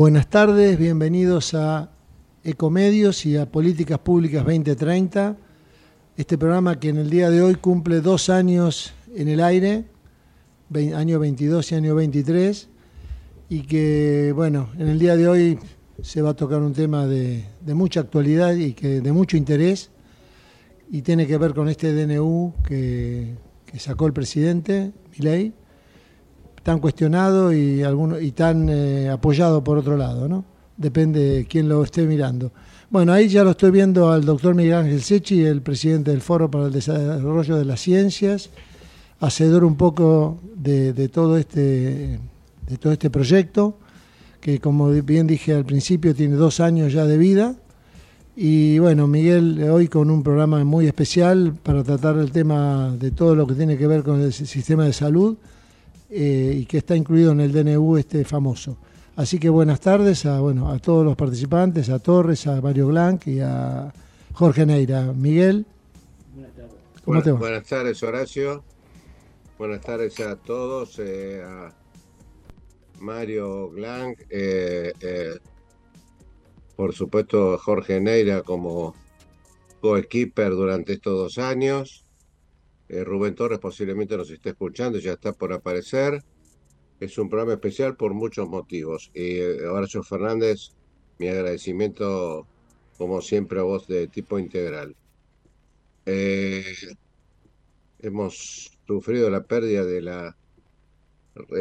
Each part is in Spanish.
Buenas tardes, bienvenidos a Ecomedios y a Políticas Públicas 2030. Este programa que en el día de hoy cumple dos años en el aire, año 22 y año 23, y que, bueno, en el día de hoy se va a tocar un tema de, mucha actualidad y que de mucho interés, y tiene que ver con este DNU que, sacó el presidente, Milei, tan cuestionado y, alguno, y tan eh, apoyado por otro lado, ¿no? Depende de quién lo esté mirando. Bueno, ahí ya lo estoy viendo al doctor Miguel Ángel Sechi, el presidente del Foro para el Desarrollo de las Ciencias, hacedor un poco de, todo, este, de todo este proyecto, que como bien dije al principio tiene dos años ya de vida. Y bueno, Miguel, hoy con un programa muy especial para tratar el tema de todo lo que tiene que ver con el sistema de salud eh, y que está incluido en el DNU este famoso. Así que buenas tardes a, bueno, a todos los participantes, a Torres, a Mario Blanc y a Jorge Neira. Miguel. Buenas tardes. ¿Cómo te va? Buenas tardes, Horacio. Buenas tardes a todos, eh, a Mario Blanc, eh, por supuesto Jorge Neira como coequiper durante estos dos años, eh, Rubén Torres posiblemente nos esté escuchando, ya está por aparecer. Es un programa especial por muchos motivos. Y eh, Horacio Fernández, mi agradecimiento, como siempre, a vos de tipo integral. Eh, hemos sufrido la pérdida de la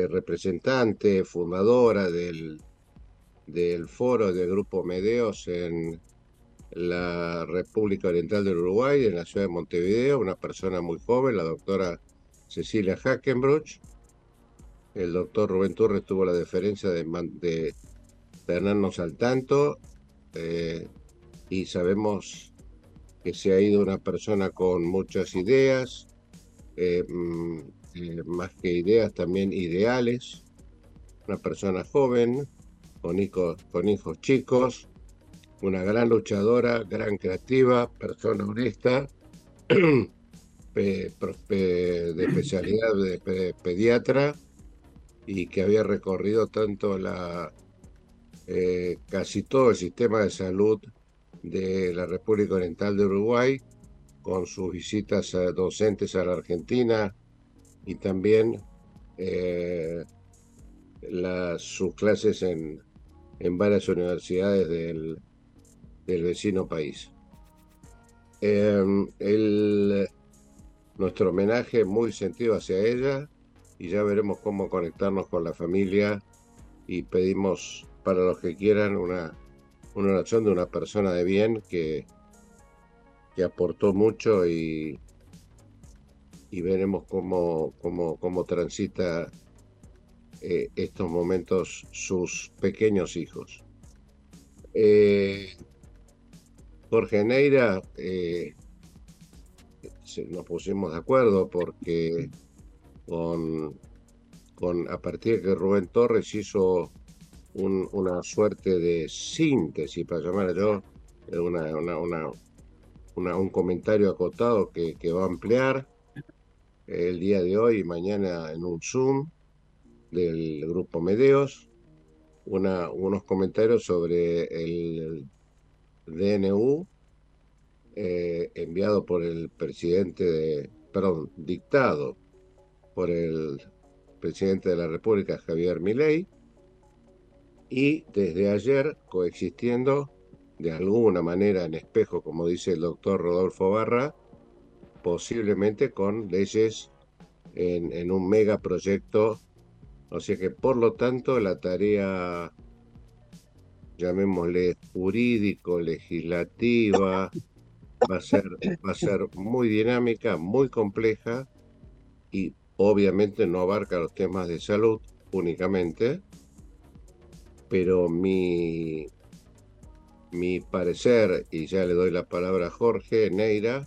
representante, fundadora del, del foro del Grupo Medeos en la República Oriental del Uruguay, en la ciudad de Montevideo, una persona muy joven, la doctora Cecilia Hackenbruch. El doctor Rubén Torres tuvo la deferencia de, de tenernos al tanto eh, y sabemos que se ha ido una persona con muchas ideas, eh, mm, eh, más que ideas, también ideales, una persona joven, con hijos, con hijos chicos, una gran luchadora, gran creativa, persona honesta, de especialidad de pediatra y que había recorrido tanto la eh, casi todo el sistema de salud de la República Oriental de Uruguay con sus visitas docentes a la Argentina y también eh, sus clases en, en varias universidades del, del vecino país. Em, nuestro homenaje muy sentido hacia ella y ya veremos cómo conectarnos con la familia y pedimos para los que quieran una, una oración de una persona de bien que, que aportó mucho y, y veremos cómo, cómo, cómo transita eh, estos momentos sus pequeños hijos. Eh, Jorge Neira, eh, nos pusimos de acuerdo porque con, con, a partir de que Rubén Torres hizo una suerte de síntesis, para llamar yo, un comentario acotado que, va a ampliar el día de hoy y mañana en un Zoom del grupo Medeos, unos comentarios sobre el DNU eh, enviado por el presidente de, perdón, dictado por el presidente de la República, Javier Milei, y desde ayer coexistiendo de alguna manera en espejo, como dice el doctor Rodolfo Barra, posiblemente con leyes en, en un megaproyecto. O sea que, por lo tanto, la tarea llamémosle jurídico, legislativa, va a ser, va a ser muy dinámica, muy compleja y obviamente no abarca los temas de salud únicamente, pero mi, mi parecer, y ya le doy la palabra a Jorge Neira,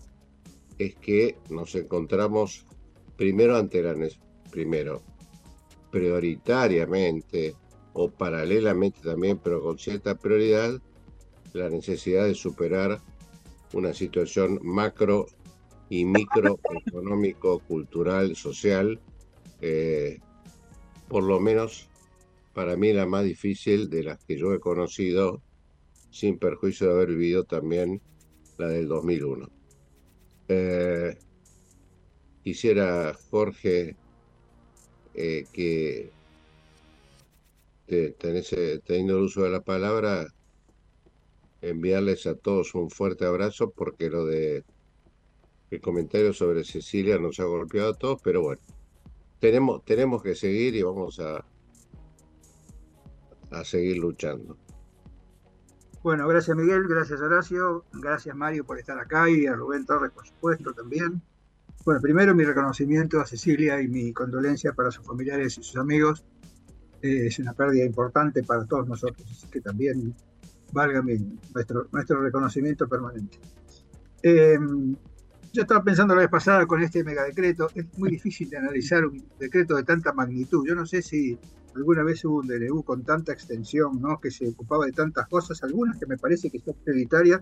es que nos encontramos primero ante la primero prioritariamente o paralelamente también, pero con cierta prioridad, la necesidad de superar una situación macro y microeconómico, cultural, social, eh, por lo menos para mí la más difícil de las que yo he conocido, sin perjuicio de haber vivido también la del 2001. Eh, quisiera, Jorge, eh, que teniendo el uso de la palabra, enviarles a todos un fuerte abrazo porque lo de el comentario sobre Cecilia nos ha golpeado a todos, pero bueno, tenemos, tenemos que seguir y vamos a, a seguir luchando. Bueno, gracias Miguel, gracias Horacio, gracias Mario por estar acá y a Rubén Torres, por supuesto, también. Bueno, primero mi reconocimiento a Cecilia y mi condolencia para sus familiares y sus amigos. Eh, es una pérdida importante para todos nosotros, así que también valga nuestro, nuestro reconocimiento permanente. Eh, yo estaba pensando la vez pasada con este megadecreto, es muy difícil de analizar un decreto de tanta magnitud. Yo no sé si alguna vez hubo un DNU con tanta extensión, ¿no? que se ocupaba de tantas cosas, algunas que me parece que son prioritarias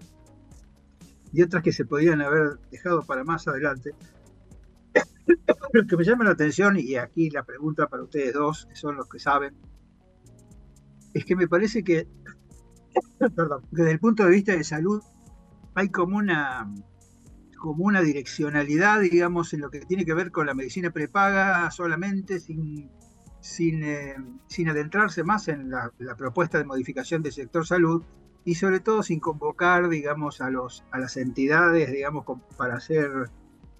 y otras que se podían haber dejado para más adelante. Lo que me llama la atención, y aquí la pregunta para ustedes dos, que son los que saben, es que me parece que, perdón, desde el punto de vista de salud, hay como una, como una direccionalidad, digamos, en lo que tiene que ver con la medicina prepaga solamente, sin sin, eh, sin adentrarse más en la, propuesta de modificación del sector salud y sobre todo sin convocar, digamos, a, los, a las entidades, digamos, para hacer,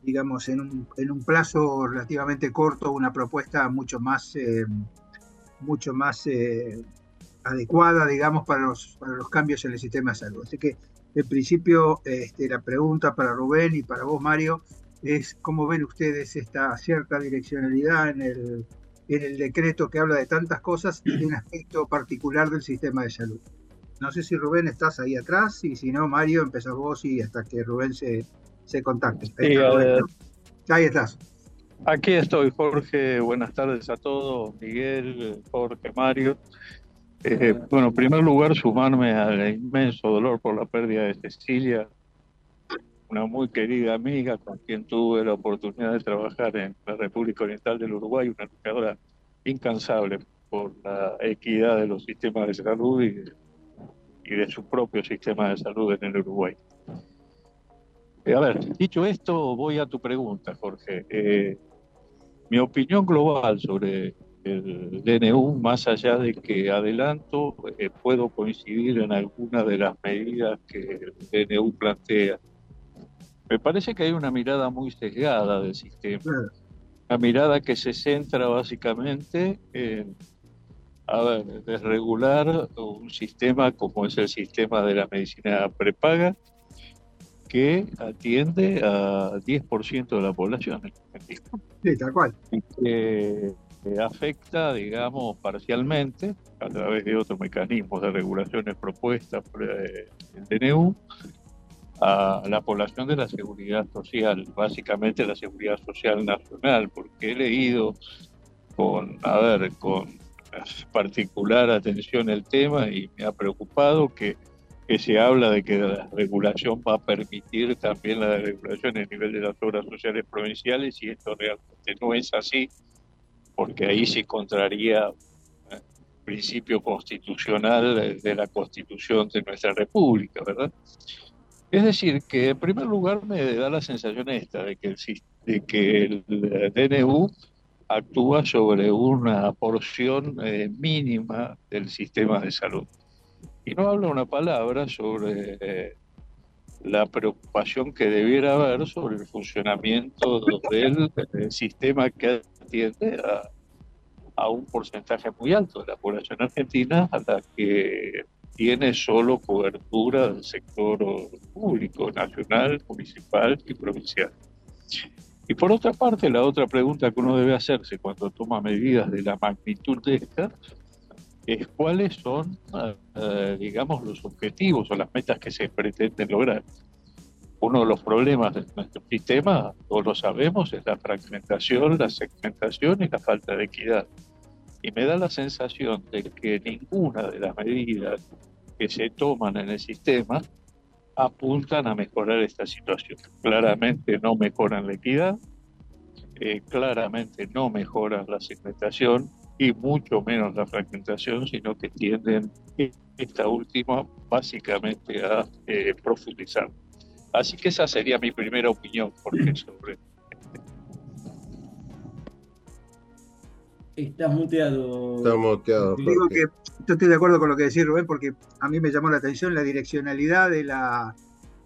digamos, en un, en un plazo relativamente corto una propuesta mucho más, eh, mucho más eh, adecuada, digamos, para los, para los cambios en el sistema de salud. Así que, en principio, este, la pregunta para Rubén y para vos, Mario, es cómo ven ustedes esta cierta direccionalidad en el en el decreto que habla de tantas cosas y de un aspecto particular del sistema de salud. No sé si Rubén estás ahí atrás y si no, Mario, empezás vos y hasta que Rubén se, se contacte. Ahí, estás. Aquí estoy, Jorge. Buenas tardes a todos. Miguel, Jorge, Mario. Eh, bueno, en primer lugar, sumarme al inmenso dolor por la pérdida de Cecilia, una muy querida amiga con quien tuve la oportunidad de trabajar en la República Oriental del Uruguay, una luchadora incansable por la equidad de los sistemas de salud y de, su propio sistema de salud en el Uruguay. Eh, a ver, dicho esto, voy a tu pregunta, Jorge. Eh, mi opinión global sobre el DNU, más allá de que adelanto, eh, puedo coincidir en algunas de las medidas que el DNU plantea me parece que hay una mirada muy sesgada del sistema. Una mirada que se centra básicamente en, a ver, desregular un sistema como es el sistema de la medicina prepaga, que atiende a 10% de la población. Sí, tal cual. Que afecta, digamos, parcialmente, a través de otros mecanismos de regulaciones propuestas por el DNU, a la población de la seguridad social, básicamente la seguridad social nacional, porque he leído con, a ver, con particular atención el tema y me ha preocupado que, que se habla de que la regulación va a permitir también la regulación a nivel de las obras sociales provinciales y esto realmente no es así, porque ahí se encontraría el principio constitucional de la constitución de nuestra república, ¿verdad? Es decir, que en primer lugar me da la sensación esta, de que el, de que el DNU actúa sobre una porción eh, mínima del sistema de salud. Y no habla una palabra sobre eh, la preocupación que debiera haber sobre el funcionamiento del, del sistema que atiende a, a un porcentaje muy alto de la población argentina a la que tiene solo cobertura del sector público, nacional, municipal y provincial. Y por otra parte, la otra pregunta que uno debe hacerse cuando toma medidas de la magnitud de esta es cuáles son, eh, digamos, los objetivos o las metas que se pretenden lograr. Uno de los problemas de nuestro sistema, todos lo sabemos, es la fragmentación, la segmentación y la falta de equidad. Y me da la sensación de que ninguna de las medidas que se toman en el sistema apuntan a mejorar esta situación. Claramente no mejoran la equidad, eh, claramente no mejoran la segmentación y mucho menos la fragmentación, sino que tienden esta última básicamente a eh, profundizar. Así que esa sería mi primera opinión, porque sobre... Estás muteado. Está muteado. Digo que yo estoy de acuerdo con lo que decís Rubén, porque a mí me llamó la atención la direccionalidad de la,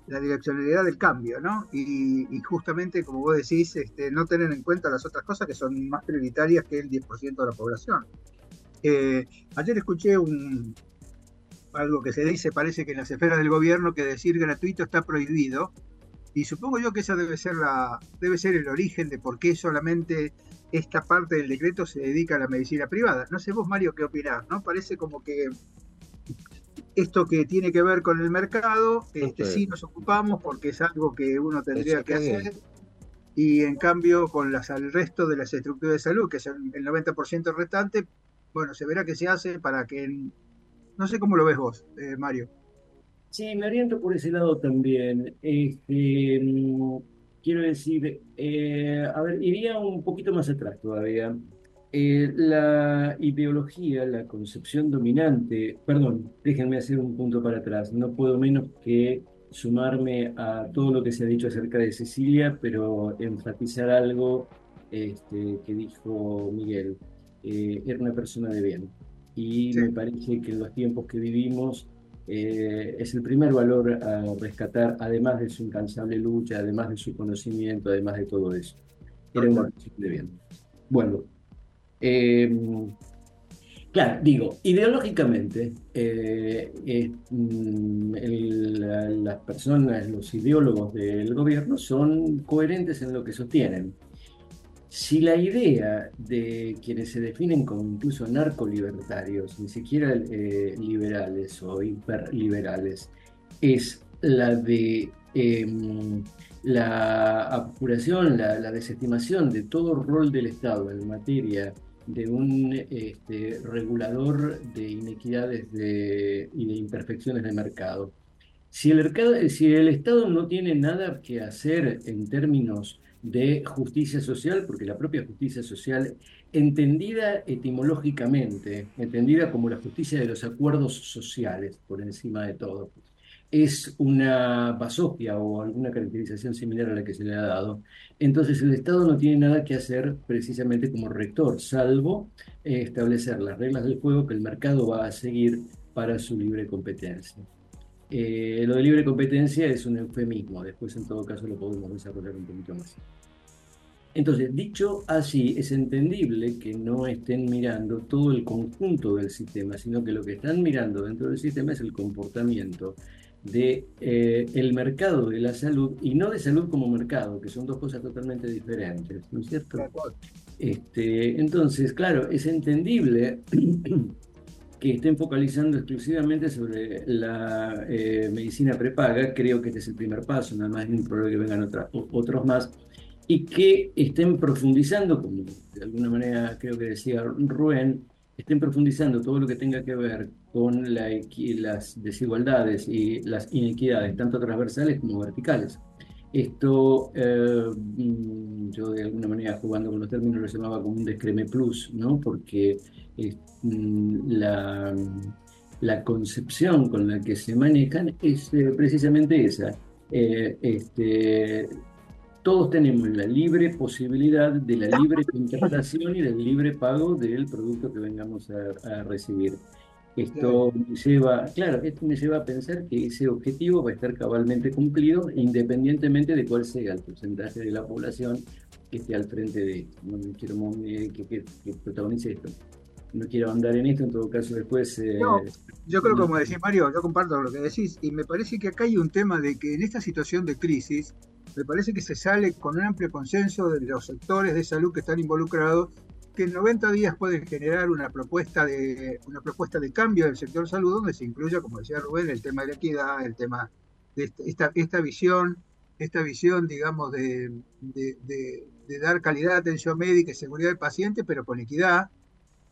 la direccionalidad del cambio, ¿no? Y, justamente, como vos decís, este, no tener en cuenta las otras cosas que son más prioritarias que el 10% de la población. Eh, ayer escuché un, algo que se dice, parece que en las esferas del gobierno, que decir gratuito está prohibido, y supongo yo que esa debe ser, la, debe ser el origen de por qué solamente esta parte del decreto se dedica a la medicina privada. No sé vos, Mario, qué opinás, ¿no? Parece como que esto que tiene que ver con el mercado, este, sí nos ocupamos porque es algo que uno tendría que hacer. Y en cambio, con las, el resto de las estructuras de salud, que son el 90% restante, bueno, se verá qué se hace para que... No sé cómo lo ves vos, eh, Mario. Sí, me oriento por ese lado también. Este, mm, quiero decir, eh, a ver, iría un poquito más atrás todavía. Eh, la ideología, la concepción dominante, perdón, déjenme hacer un punto para atrás, no puedo menos que sumarme a todo lo que se ha dicho acerca de Cecilia, pero enfatizar algo este, que dijo Miguel. Eh, era una persona de bien y me parece que en los tiempos que vivimos eh, es el primer valor a rescatar, además de su incansable lucha, además de su conocimiento, además de todo eso. Era una persona de bien. Bueno, Em, claro, digo, ideológicamente, eh, mm, las personas, los ideólogos del gobierno son coherentes en lo que sostienen. Si la idea de quienes se definen como incluso narcolibertarios, ni siquiera eh, liberales o hiperliberales, es la de em, la apuración, la, la, desestimación de todo rol del Estado en materia de un este, regulador de inequidades y de imperfecciones de mercado. Si el, si el Estado no tiene nada que hacer en términos de justicia social, porque la propia justicia social, entendida etimológicamente, entendida como la justicia de los acuerdos sociales, por encima de todo, es una basofia o alguna caracterización similar a la que se le ha dado, entonces el Estado no tiene nada que hacer precisamente como rector, salvo eh, establecer las reglas del juego que el mercado va a seguir para su libre competencia. Eh, lo de libre competencia es un eufemismo, después en todo caso lo podemos desarrollar un poquito más. Entonces, dicho así, es entendible que no estén mirando todo el conjunto del sistema, sino que lo que están mirando dentro del sistema es el comportamiento de eh, el mercado de la salud y no de salud como mercado, que son dos cosas totalmente diferentes, ¿no es cierto? Este, entonces, claro, es entendible que estén focalizando exclusivamente sobre la eh, medicina prepaga, creo que este es el primer paso, nada más es probable que vengan otros más, y que estén profundizando, como de alguna manera creo que decía Rubén, estén profundizando todo lo que tenga que ver con la, las desigualdades y las inequidades, tanto transversales como verticales. Esto eh, yo de alguna manera jugando con los términos lo llamaba como un descreme plus, ¿no? porque mm, la, la, concepción con la que se manejan es eh, precisamente esa. Eh, este, todos tenemos la libre posibilidad de la libre contratación y del libre pago del producto que vengamos a, recibir. Esto me lleva, claro, esto me lleva a pensar que ese objetivo va a estar cabalmente cumplido independientemente de cuál sea el porcentaje de la población que esté al frente de esto. No quiero que, que, protagonice esto. No quiero andar en esto, en todo caso después... Eh, yo creo, como decís Mario, yo comparto lo que decís y me parece que acá hay un tema de que en esta situación de crisis me parece que se sale con un amplio consenso de los sectores de salud que están involucrados, que en 90 días pueden generar una propuesta de una propuesta de cambio del sector salud donde se incluya, como decía Rubén, el tema de la equidad, el tema de este, esta, esta visión, esta visión, digamos, de, dar calidad de atención médica y seguridad del paciente, pero con equidad.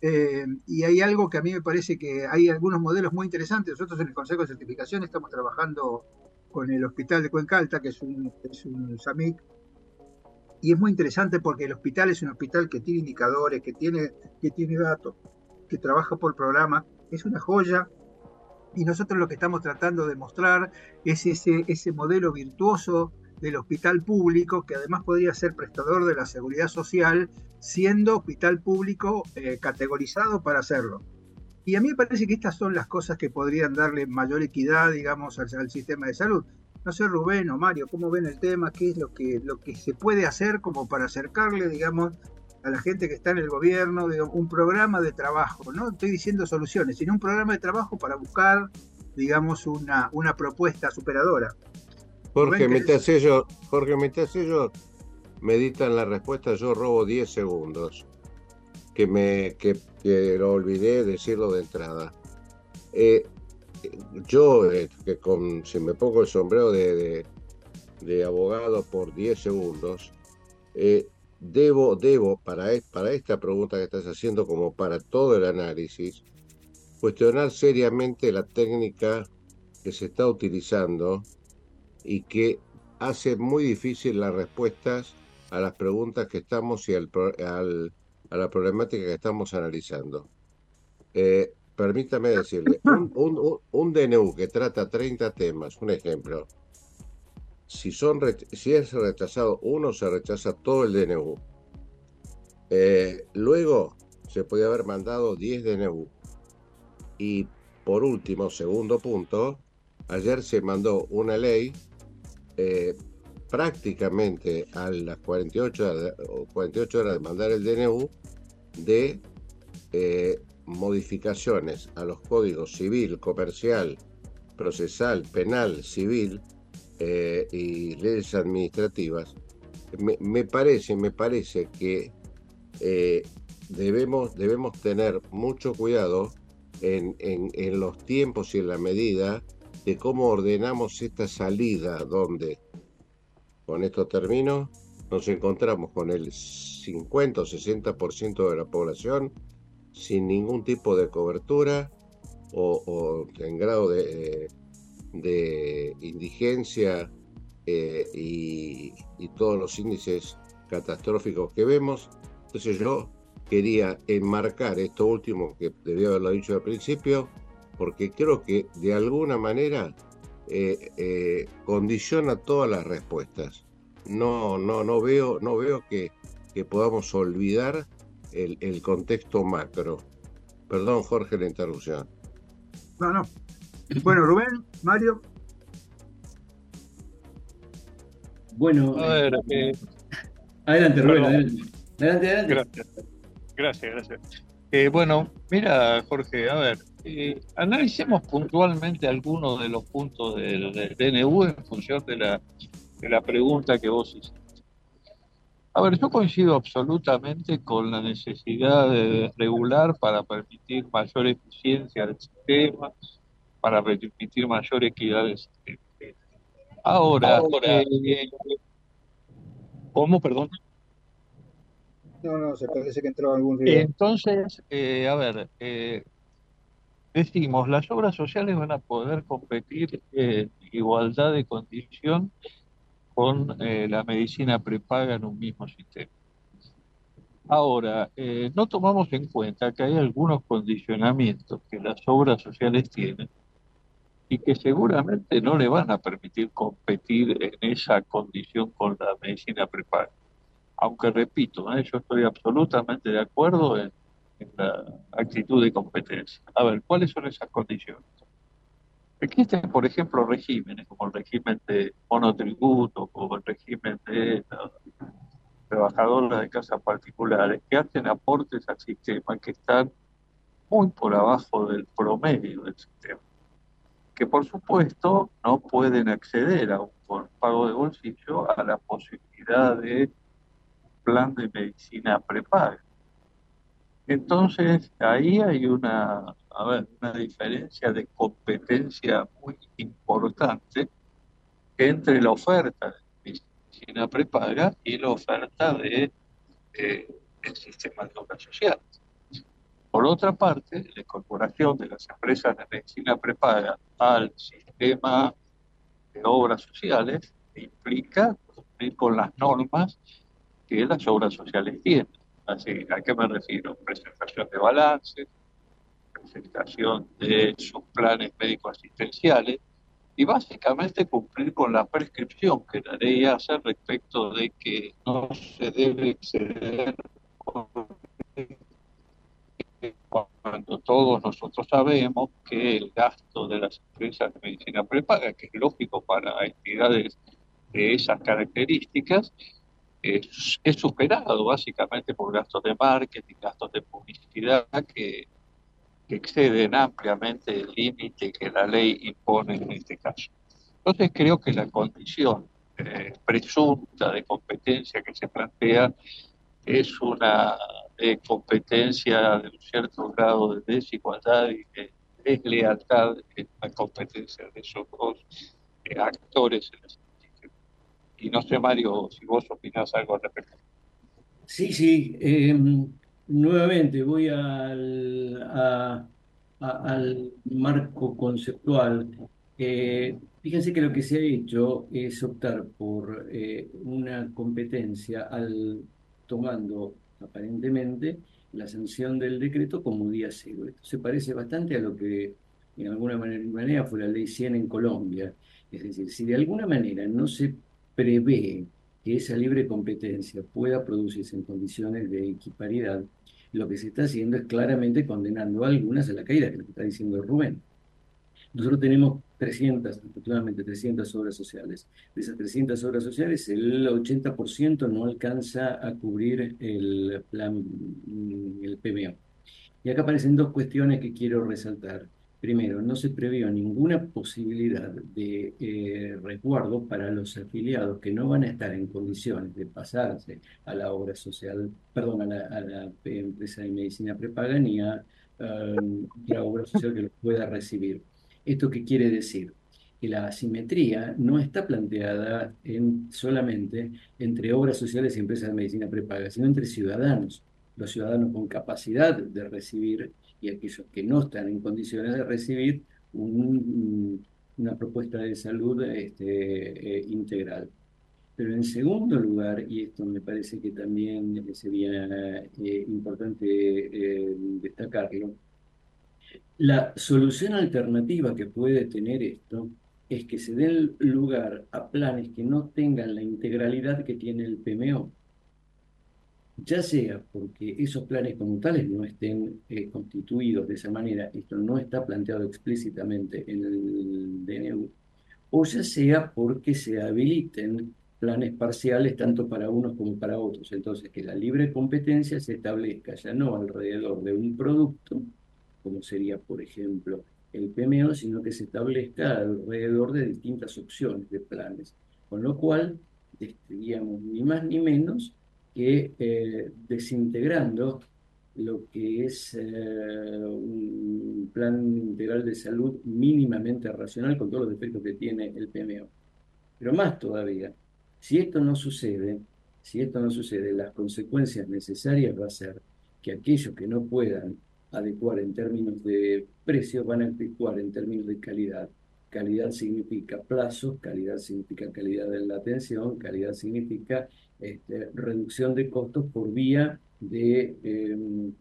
Eh, y hay algo que a mí me parece que hay algunos modelos muy interesantes. Nosotros en el Consejo de Certificación estamos trabajando con el Hospital de Cuenca Alta, que es un, es SAMIC, y es muy interesante porque el hospital es un hospital que tiene indicadores, que tiene, que tiene datos, que trabaja por programa, es una joya. Y nosotros lo que estamos tratando de mostrar es ese, ese modelo virtuoso del hospital público, que además podría ser prestador de la seguridad social, siendo hospital público eh, categorizado para hacerlo. Y a mí me parece que estas son las cosas que podrían darle mayor equidad, digamos, al, sistema de salud. No sé, Rubén o Mario, ¿cómo ven el tema? ¿Qué es lo que, lo que se puede hacer como para acercarle, digamos, a la gente que está en el gobierno, un programa de trabajo? No estoy diciendo soluciones, sino un programa de trabajo para buscar, digamos, una, una propuesta superadora. Jorge, mientras ellos, Jorge, mientras ellos meditan la respuesta, yo robo 10 segundos que me que, lo olvidé decirlo de entrada. Eh, yo, eh, que si me pongo el sombrero de, abogado por 10 segundos, eh, debo, debo para, e, para esta pregunta que estás haciendo, como para todo el análisis, cuestionar seriamente la técnica que se está utilizando y que hace muy difícil las respuestas a las preguntas que estamos y al a la problemática que estamos analizando. Eh, permítame decirle, un, DNU que trata 30 temas, un ejemplo, si, son, si es rechazado uno, se rechaza todo el DNU. Eh, luego se puede haber mandado 10 DNU. Y por último, segundo punto, ayer se mandó una ley eh, prácticamente a las 48 48 horas de mandar el DNU de eh, modificaciones a los códigos civil, comercial, procesal, penal, civil eh, y leyes administrativas, me, parece, me parece que eh, debemos, debemos tener mucho cuidado en, en, los tiempos y en la medida de cómo ordenamos esta salida, donde, con esto termino, nos encontramos con el 50 o 60% de la población sin ningún tipo de cobertura o, en grado de, indigencia eh, y, todos los índices catastróficos que vemos. Entonces yo quería enmarcar esto último que debía haberlo dicho al principio, porque creo que de alguna manera eh, eh, condiciona todas las respuestas no, no, no veo, no veo que, podamos olvidar el, contexto macro. Perdón, Jorge, la interrupción. No, no. Bueno, Rubén, Mario. Bueno, a ver, eh, adelante, Rubén, adelante. Adelante, Gracias, gracias. gracias. Eh, bueno, mira, Jorge, a ver, eh, analicemos puntualmente algunos de los puntos del, del DNU en función de la la pregunta que vos hiciste. A ver, yo coincido absolutamente con la necesidad de regular para permitir mayor eficiencia del sistema, para permitir mayor equidad del sistema. Ahora, eh, ¿cómo, perdón? No, no, se parece que entró algún día. Entonces, eh, a ver, eh, decimos, las obras sociales van a poder competir en igualdad de condición con eh, la medicina prepaga en un mismo sistema. Ahora, eh, no tomamos en cuenta que hay algunos condicionamientos que las obras sociales tienen y que seguramente no le van a permitir competir en esa condición con la medicina prepaga. Aunque repito, ¿eh? yo estoy absolutamente de acuerdo en la actitud de competencia. A ver, ¿cuáles son esas condiciones? Existen, por ejemplo, regímenes como el régimen de monotributo, como el régimen de trabajadores de casas particulares, que hacen aportes al sistema que están muy por abajo del promedio del sistema, que por supuesto no pueden acceder a un pago de bolsillo a la posibilidad de plan de medicina prepaga. Entonces, ahí hay una, una diferencia de competencia muy importante entre la oferta de medicina prepaga y la oferta de, eh, del sistema de obra social. Por otra parte, la incorporación de las empresas de medicina prepaga al sistema de obras sociales implica cumplir con las normas que las obras sociales tienen. Así, ¿A qué me refiero? Presentación de balances, presentación de sus planes médico-asistenciales y básicamente cumplir con la prescripción que la ley hace respecto de que no se debe exceder cuando todos nosotros sabemos que el gasto de las empresas de medicina prepaga, que es lógico para entidades de esas características, es, superado básicamente por gastos de marketing, gastos de publicidad que, exceden ampliamente el límite que la ley impone en este caso. Entonces creo que la condición eh, presunta de competencia que se plantea es una competencia de un cierto grado de desigualdad y de deslealtad en la competencia de esos dos eh, actores en la Y no sé, Mario, si vos opinás algo al respecto. Sí, sí. Em, nuevamente voy al, al marco conceptual. Eh, fíjense que lo que se ha hecho es optar por eh, una competencia al tomando aparentemente la sanción del decreto como día cero. Esto se parece bastante a lo que en alguna manera fue la ley 100 en Colombia. Es decir, si de alguna manera no se prevé que esa libre competencia pueda producirse en condiciones de equiparidad, lo que se está haciendo es claramente condenando algunas a la caída, que lo que está diciendo Rubén. Nosotros tenemos 300, aproximadamente 300 obras sociales. De esas 300 obras sociales, el 80% no alcanza a cubrir el plan, el PMO. Y acá aparecen dos cuestiones que quiero resaltar. Primero, no se previó ninguna posibilidad de eh, resguardo para los afiliados que no van a estar en condiciones de pasarse a la obra social, perdón, a la, empresa de medicina prepaga ni a eh, la obra social que los pueda recibir. ¿Esto qué quiere decir? Que la asimetría no está planteada en, solamente entre obras sociales y empresas de medicina prepaga, sino entre ciudadanos. Los ciudadanos con capacidad de recibir y aquellos que no están en condiciones de recibir una propuesta de salud este, eh, integral. Pero en segundo lugar, y esto me parece que también sería eh, importante eh, destacarlo, la solución alternativa que puede tener esto es que se den lugar a planes que no tengan la integralidad que tiene el PMO. Ya sea porque esos planes como tales no estén eh, constituidos de esa manera, esto no está planteado explícitamente en el DNU, o ya sea porque se habiliten planes parciales tanto para unos como para otros. Entonces, que la libre competencia se establezca ya no alrededor de un producto, como sería, por ejemplo, el PMO, sino que se establezca alrededor de distintas opciones de planes. Con lo cual, ni más ni menos que eh, desintegrando lo que es eh, un plan integral de salud mínimamente racional con todos los defectos que tiene el PMO. Pero más todavía, si esto no sucede, si esto no sucede, las consecuencias necesarias va a ser que aquellos que no puedan adecuar en términos de precio, van a adecuar en términos de calidad. Calidad significa plazo, calidad significa calidad de la atención, calidad significa este, reducción de costos por vía de em,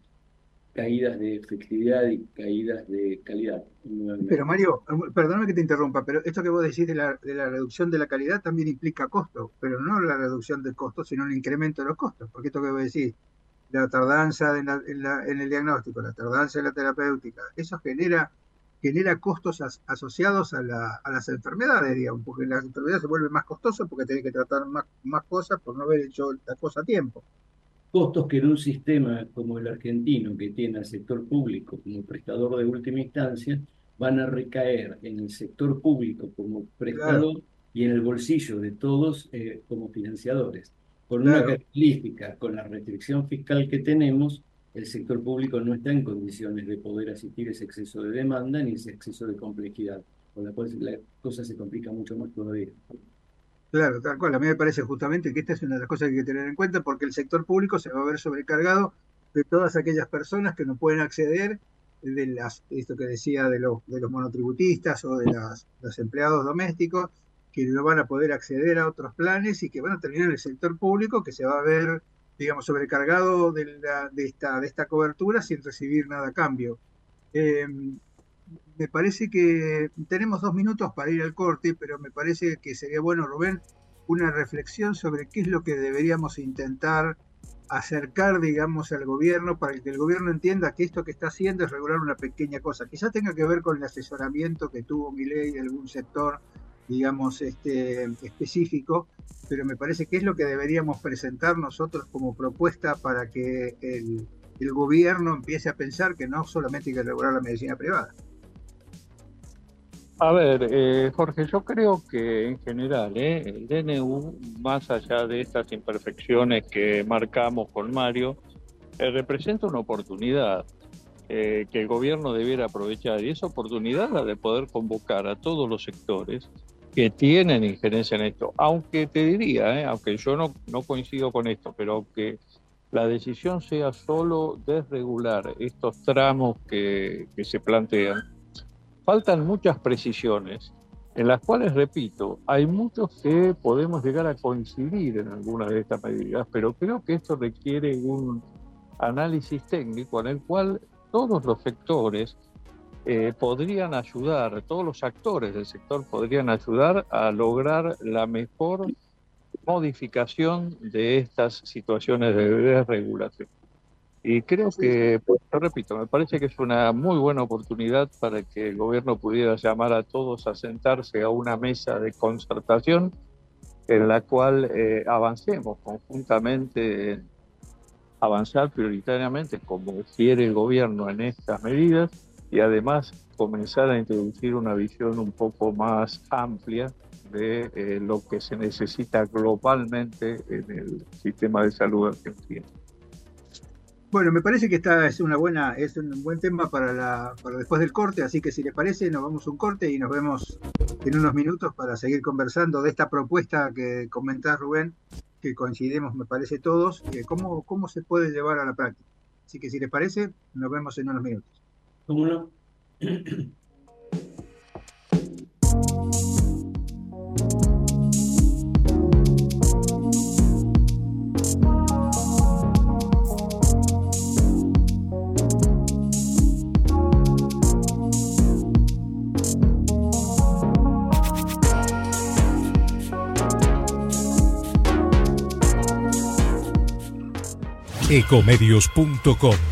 caídas de efectividad y caídas de calidad. Pero Mario, perdóname que te interrumpa, pero esto que vos decís de la, reducción de la calidad también implica costo, pero no la reducción de costos, sino el incremento de los costos, porque esto que vos decís, la tardanza en, el diagnóstico, la tardanza en la terapéutica, eso genera, genera costos asociados a, las enfermedades, digamos, porque las enfermedades se vuelven más costosas porque tienen que tratar más, más cosas por no haber hecho la cosa a tiempo. Costos que en un sistema como el argentino, que tiene al sector público como prestador de última instancia, van a recaer en el sector público como prestador y en el bolsillo de todos eh, como financiadores. Con una característica, con la restricción fiscal que tenemos, el sector público no está en condiciones de poder asistir ese exceso de demanda ni ese exceso de complejidad, con la cual la cosa se complica mucho más todavía. Claro, tal cual. A mí me parece justamente que esta es una de las cosas que hay que tener en cuenta porque el sector público se va a ver sobrecargado de todas aquellas personas que no pueden acceder de las, esto que decía de los, de los monotributistas o de las, los empleados domésticos que no van a poder acceder a otros planes y que van a terminar en el sector público que se va a ver, digamos, sobrecargado de, esta, de esta cobertura sin recibir nada a cambio. Eh, me parece que tenemos dos minutos para ir al corte, pero me parece que sería bueno, Rubén, una reflexión sobre qué es lo que deberíamos intentar acercar, digamos, al gobierno para que el gobierno entienda que esto que está haciendo es regular una pequeña cosa. Quizá tenga que ver con el asesoramiento que tuvo mi ley de algún sector, digamos, este, específico, pero me parece que es lo que deberíamos presentar nosotros como propuesta para que el, gobierno empiece a pensar que no solamente hay que regular la medicina privada. A ver, eh, Jorge, yo creo que en general eh, el DNU, más allá de estas imperfecciones que marcamos con Mario, eh, representa una oportunidad que el gobierno debiera aprovechar y esa oportunidad la de poder convocar a todos los sectores que tienen injerencia en esto. Aunque te diría, aunque yo no, no coincido con esto, pero que la decisión sea solo desregular estos tramos que, que se plantean faltan muchas precisiones, en las cuales, repito, hay muchos que podemos llegar a coincidir en algunas de estas medidas, pero creo que esto requiere un análisis técnico en el cual todos los sectores eh, podrían ayudar, todos los actores del sector podrían ayudar a lograr la mejor modificación de estas situaciones de desregulación. Y creo que, pues, repito, me parece que es una muy buena oportunidad para que el gobierno pudiera llamar a todos a sentarse a una mesa de concertación en la cual eh, avancemos conjuntamente, avanzar prioritariamente como quiere el gobierno en estas medidas y además comenzar a introducir una visión un poco más amplia de eh, lo que se necesita globalmente en el sistema de salud argentino. Bueno, me parece que esta es una buena, es un buen tema para, la, para después del corte, así que si les parece, nos vamos un corte y nos vemos en unos minutos para seguir conversando de esta propuesta que comentás, Rubén, que coincidimos, me parece, todos, cómo, cómo se puede llevar a la práctica. Así que si les parece, nos vemos en unos minutos. ¿Cómo no? Ecomedios.com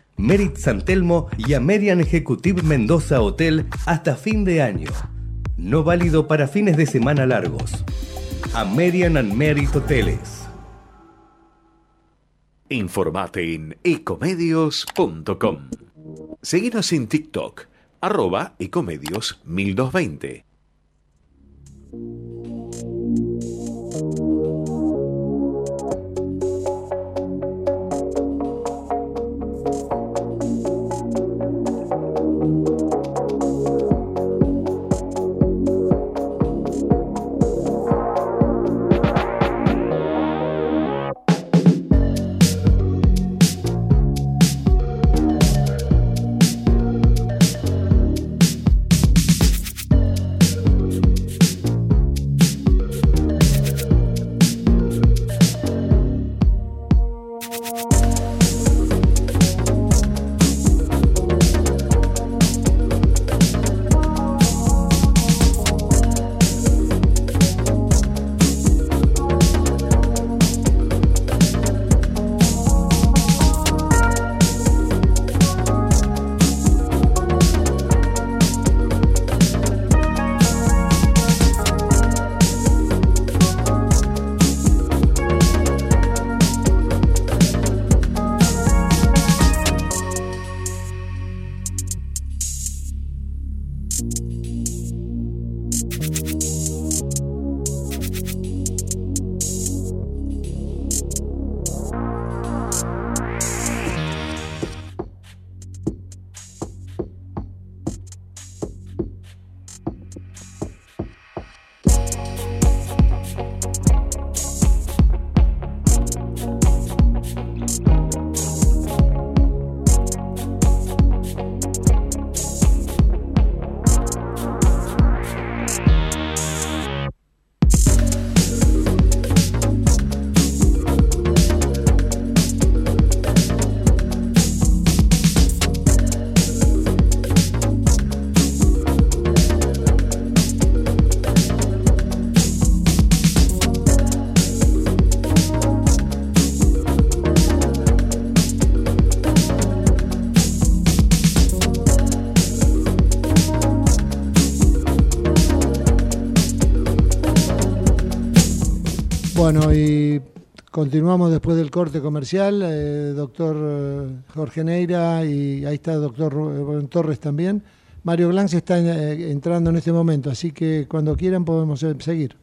Merit San Telmo y Amerian Executive Mendoza Hotel hasta fin de año. No válido para fines de semana largos. Amerian and Merit Hoteles. Informate en ecomedios.com. Seguinos en TikTok arroba ecomedios 1220. Bueno, y continuamos después del corte comercial. Eh, doctor eh, Jorge Neira y ahí está el doctor Rubén Torres también. Mario Glantz está eh, entrando en este momento, así que cuando quieran podemos eh, seguir.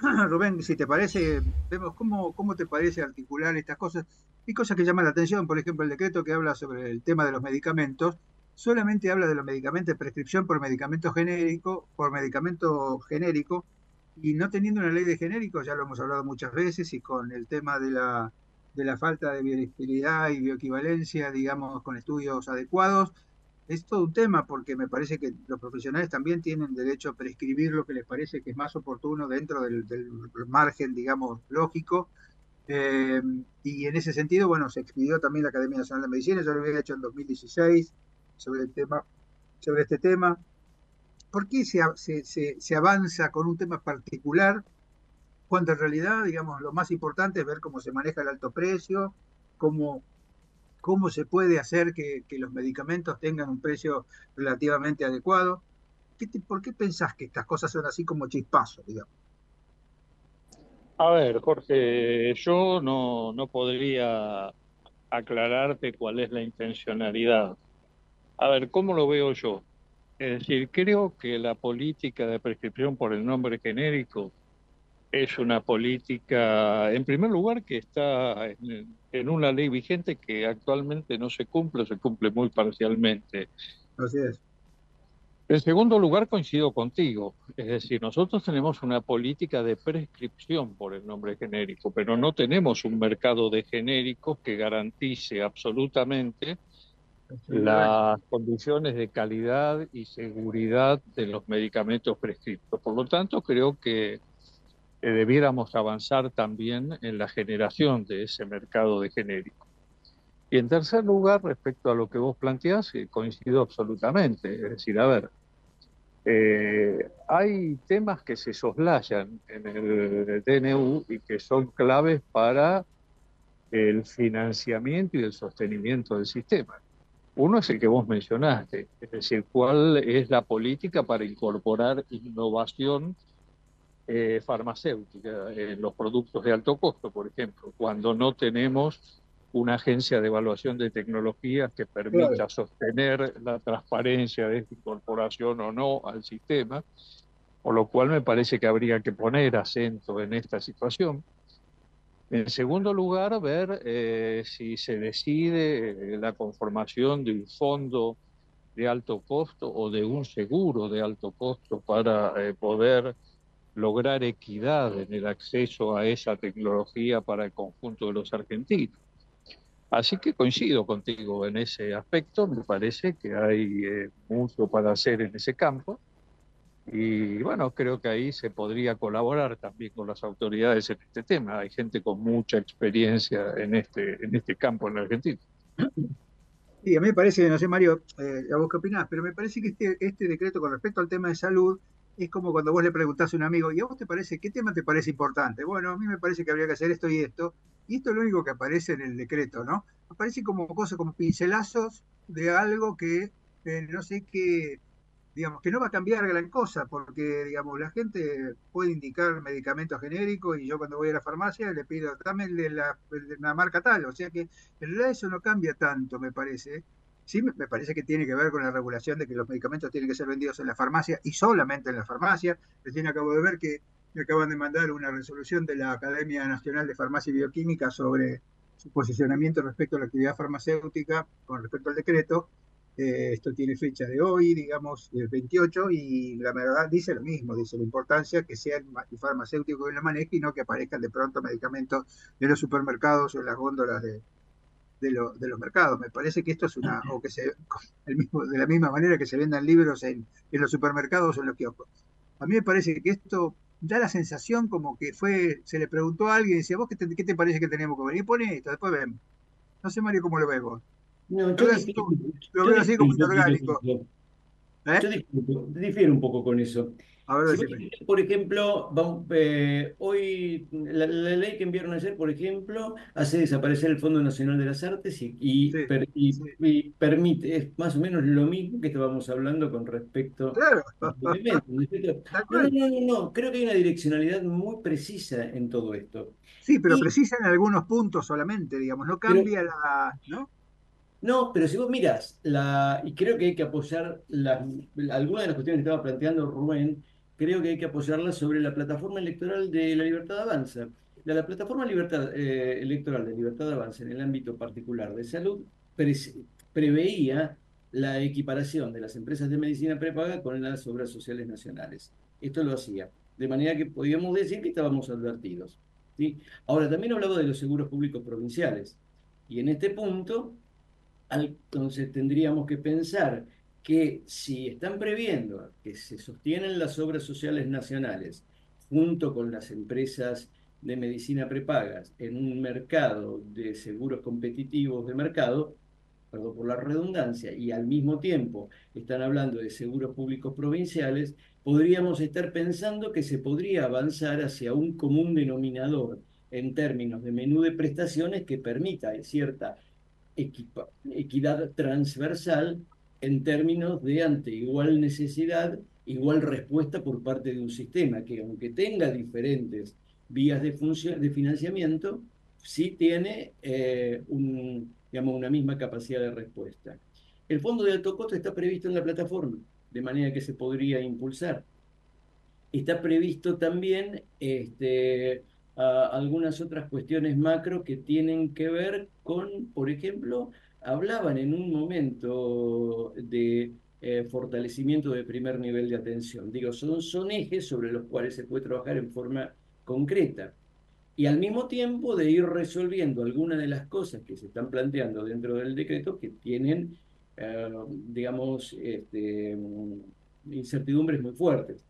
Rubén, si te parece, vemos cómo, cómo te parece articular estas cosas. Hay cosas que llaman la atención, por ejemplo, el decreto que habla sobre el tema de los medicamentos, solamente habla de los medicamentos de prescripción por medicamento genérico, por medicamento genérico, y no teniendo una ley de genéricos, ya lo hemos hablado muchas veces, y con el tema de la, de la falta de y bioequivalencia, digamos, con estudios adecuados, es todo un tema porque me parece que los profesionales también tienen derecho a prescribir lo que les parece que es más oportuno dentro del, del margen, digamos, lógico. Eh, y en ese sentido, bueno, se expidió también la Academia Nacional de Medicina, yo lo había hecho en 2016 sobre, el tema, sobre este tema. ¿Por qué se, avanza con un tema particular cuando en realidad, digamos, lo más importante es ver cómo se maneja el alto precio, cómo, cómo se puede hacer que, los medicamentos tengan un precio relativamente adecuado? ¿Qué te, ¿Por qué pensás que estas cosas son así como chispazos? A ver, Jorge, yo no, no podría aclararte cuál es la intencionalidad. A ver, ¿cómo lo veo yo? Es decir, creo que la política de prescripción por el nombre genérico es una política, en primer lugar, que está en, en, una ley vigente que actualmente no se cumple, se cumple muy parcialmente. Así es. En segundo lugar, coincido contigo. Es decir, nosotros tenemos una política de prescripción por el nombre genérico, pero no tenemos un mercado de genéricos que garantice absolutamente las condiciones de calidad y seguridad de los medicamentos prescritos. Por lo tanto, creo que debiéramos avanzar también en la generación de ese mercado de genéricos. Y en tercer lugar, respecto a lo que vos planteás, coincido absolutamente. Es decir, a ver, eh, hay temas que se soslayan en el DNU y que son claves para el financiamiento y el sostenimiento del sistema. Uno es el que vos mencionaste, es decir, cuál es la política para incorporar innovación eh, farmacéutica en los productos de alto costo, por ejemplo, cuando no tenemos una agencia de evaluación de tecnologías que permita claro. sostener la transparencia de esta incorporación o no al sistema, por lo cual me parece que habría que poner acento en esta situación. En segundo lugar, ver eh, si se decide la conformación de un fondo de alto costo o de un seguro de alto costo para eh, poder lograr equidad en el acceso a esa tecnología para el conjunto de los argentinos. Así que coincido contigo en ese aspecto, me parece que hay eh, mucho para hacer en ese campo y bueno, creo que ahí se podría colaborar también con las autoridades en este tema. Hay gente con mucha experiencia en este, en este campo en Argentina. Sí, a mí me parece, no sé Mario, eh, a vos qué opinás, pero me parece que este, este decreto con respecto al tema de salud es como cuando vos le preguntás a un amigo, ¿y a vos te parece, qué tema te parece importante? Bueno, a mí me parece que habría que hacer esto y esto, y esto es lo único que aparece en el decreto, ¿no? Aparece como cosas, como pincelazos de algo que eh, no sé qué, digamos, que no va a cambiar gran cosa, porque, digamos, la gente puede indicar medicamentos genéricos y yo cuando voy a la farmacia le pido, dame de la, de la marca tal, o sea que en realidad eso no cambia tanto, me parece. Sí, me parece que tiene que ver con la regulación de que los medicamentos tienen que ser vendidos en la farmacia y solamente en la farmacia. Recién acabo de ver que me acaban de mandar una resolución de la Academia Nacional de Farmacia y Bioquímica sobre su posicionamiento respecto a la actividad farmacéutica con respecto al decreto. Eh, esto tiene fecha de hoy, digamos, el 28, y la verdad dice lo mismo, dice la importancia que sea el farmacéutico que lo maneje y no que aparezcan de pronto medicamentos de los supermercados o en las góndolas de, de, lo, de, los mercados. Me parece que esto es una, o que se, de la misma manera que se vendan libros en, los supermercados o en los kioscos. A mí me parece que esto da la sensación como que fue, se le preguntó a alguien y decía, ¿vos qué te, qué te parece que tenemos que venir? Pone esto, después vemos. No sé, Mario, cómo lo ves vos. No, yo veo así, lo veo así como orgánico. ¿Eh? Yo difiero, un poco con eso. por ejemplo, eh, hoy la, ley que enviaron ayer, por ejemplo, hace desaparecer el Fondo Nacional de las Artes y, permite, es más o menos lo mismo que estábamos hablando con respecto claro. a no, no, no, no, creo que hay una direccionalidad muy precisa en todo esto. Sí, pero precisa en algunos puntos solamente, digamos, no cambia la, ¿no? No, pero si vos miras, la, y creo que hay que apoyar algunas de las cuestiones que estaba planteando Rubén, creo que hay que apoyarlas sobre la plataforma electoral de la Libertad Avanza. La, la plataforma libertad, eh, electoral de Libertad Avanza en el ámbito particular de salud preveía la equiparación de las empresas de medicina prepaga con las obras sociales nacionales. Esto lo hacía. De manera que podíamos decir que estábamos advertidos. ¿sí? Ahora, también hablaba de los seguros públicos provinciales. Y en este punto entonces tendríamos que pensar que si están previendo que se sostienen las obras sociales nacionales junto con las empresas de medicina prepagas en un mercado de seguros competitivos de mercado, perdón por la redundancia, y al mismo tiempo están hablando de seguros públicos provinciales, podríamos estar pensando que se podría avanzar hacia un común denominador en términos de menú de prestaciones que permita cierta equidad transversal en términos de ante igual necesidad, igual respuesta por parte de un sistema que aunque tenga diferentes vías de, de financiamiento, sí tiene eh, un, digamos, una misma capacidad de respuesta. El fondo de alto costo está previsto en la plataforma, de manera que se podría impulsar. Está previsto también este, algunas otras cuestiones macro que tienen que ver con, por ejemplo, hablaban en un momento de eh, fortalecimiento de primer nivel de atención. Digo, son, ejes sobre los cuales se puede trabajar en forma concreta. Y al mismo tiempo de ir resolviendo algunas de las cosas que se están planteando dentro del decreto que tienen, eh, digamos, este, incertidumbres muy fuertes.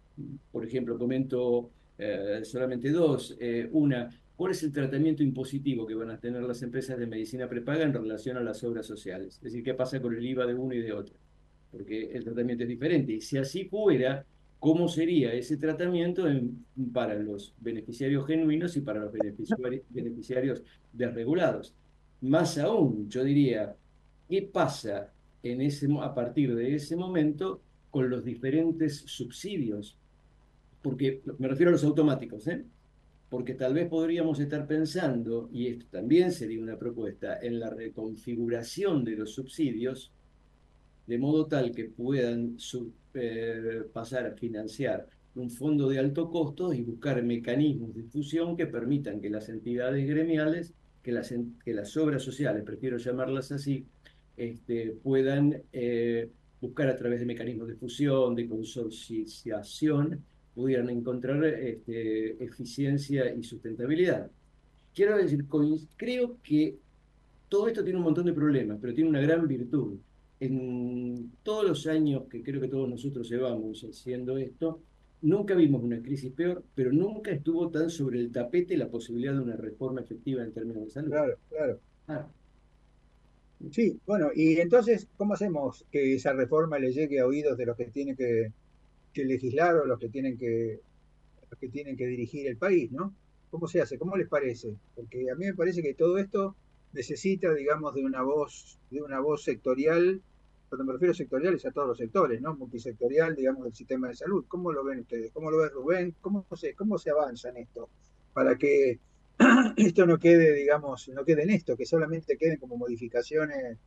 Por ejemplo, comento eh, solamente dos. Una, ¿cuál es el tratamiento impositivo que van a tener las empresas de medicina prepaga en relación a las obras sociales? Es decir, ¿qué pasa con el IVA de uno y de otro? Porque el tratamiento es diferente. Y si así fuera, ¿cómo sería ese tratamiento para los beneficiarios genuinos y para los beneficiarios desregulados? Más aún, yo diría, ¿qué pasa a partir de ese momento con los diferentes subsidios porque me refiero a los automáticos, ¿eh? Porque tal vez podríamos estar pensando, y esto también sería una propuesta, en la reconfiguración de los subsidios, de modo tal que puedan eh, pasar a financiar un fondo de alto costo y buscar mecanismos de fusión que permitan que las entidades gremiales, que las, que las obras sociales, prefiero llamarlas así, este, puedan eh, buscar a través de mecanismos de fusión, de consorciación, pudieran encontrar este, eficiencia y sustentabilidad. Quiero decir, creo que todo esto tiene un montón de problemas, pero tiene una gran virtud. En todos los años que creo que todos nosotros llevamos haciendo esto, nunca vimos una crisis peor, pero nunca estuvo tan sobre el tapete la posibilidad de una reforma efectiva en términos de salud. Claro, claro. Ah. Sí, bueno, y entonces, ¿cómo hacemos que esa reforma le llegue a oídos de los que tiene que que legislar o los que tienen que que tienen que dirigir el país, ¿no? ¿Cómo se hace? ¿Cómo les parece? Porque a mí me parece que todo esto necesita, digamos, de una voz, de una voz sectorial, cuando me refiero a sectorial es a todos los sectores, ¿no? Multisectorial, digamos, del sistema de salud. ¿Cómo lo ven ustedes? ¿Cómo lo ve Rubén? ¿Cómo se, cómo se avanza en esto? Para que esto no quede, digamos, no quede en esto, que solamente queden como modificaciones,